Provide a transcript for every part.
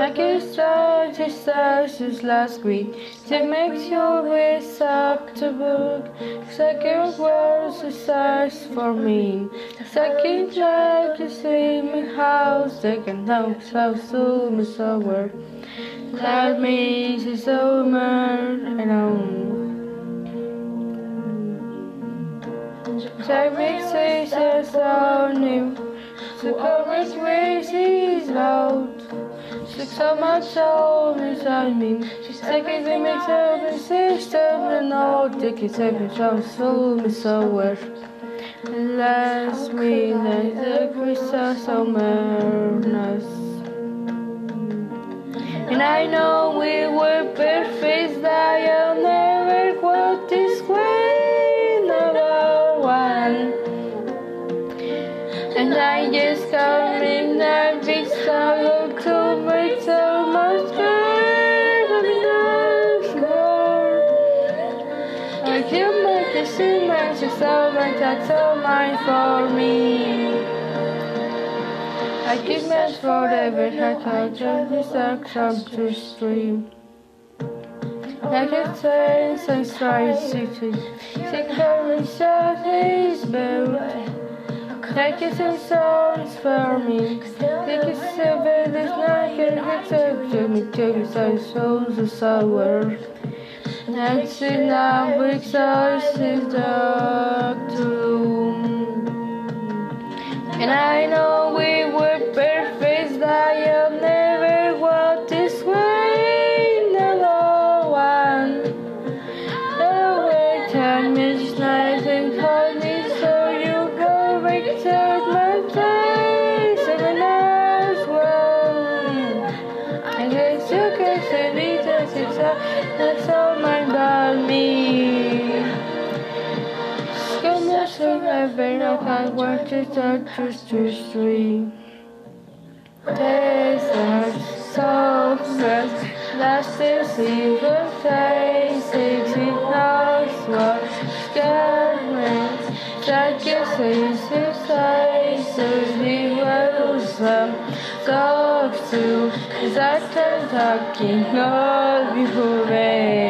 Can start to start since last week. It makes your way suck to book. Second words is size for me. Second try to see me house. Second house how soon is. That means it's over and on. Take me says so new. So coverage races out. Six of my soul inside me. She's taking mix of the system and all tickets taking some soul me somewhere. Last me like the crystal summerness. And I know we were perfect that I'll never walk this number one. And I just come in that big I can make the same magic so much that's so mine for me. I give much forever, I can't just this action to stream. Like a and stride city, sick very sad is buried. Take it some songs for me. Take it seven this night and hit up to me to some souls of sour. Are six dark room. And I know we were perfect, that you'll never walk this way, number one. The way time is nice and cozy, so you go back to my place, seven hours one. I guess you can this is that's all my me. Come so ever I can't want to touch just to stream. Taste are so fresh, last is even taste, sixty knows what scared me. That is his he was some too. Is that talking all before me?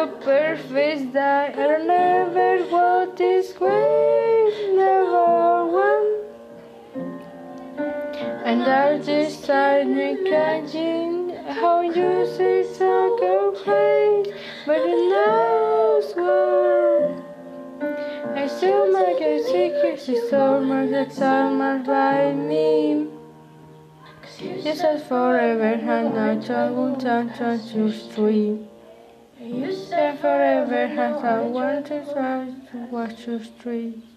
were perfect, that I never this way, never one. And I just started catching how you say so go crazy, but it knows one. I still make a secret, she's so much that summer by me. This is forever, and I travel down to your. You said forever, has I want to try to watch your street.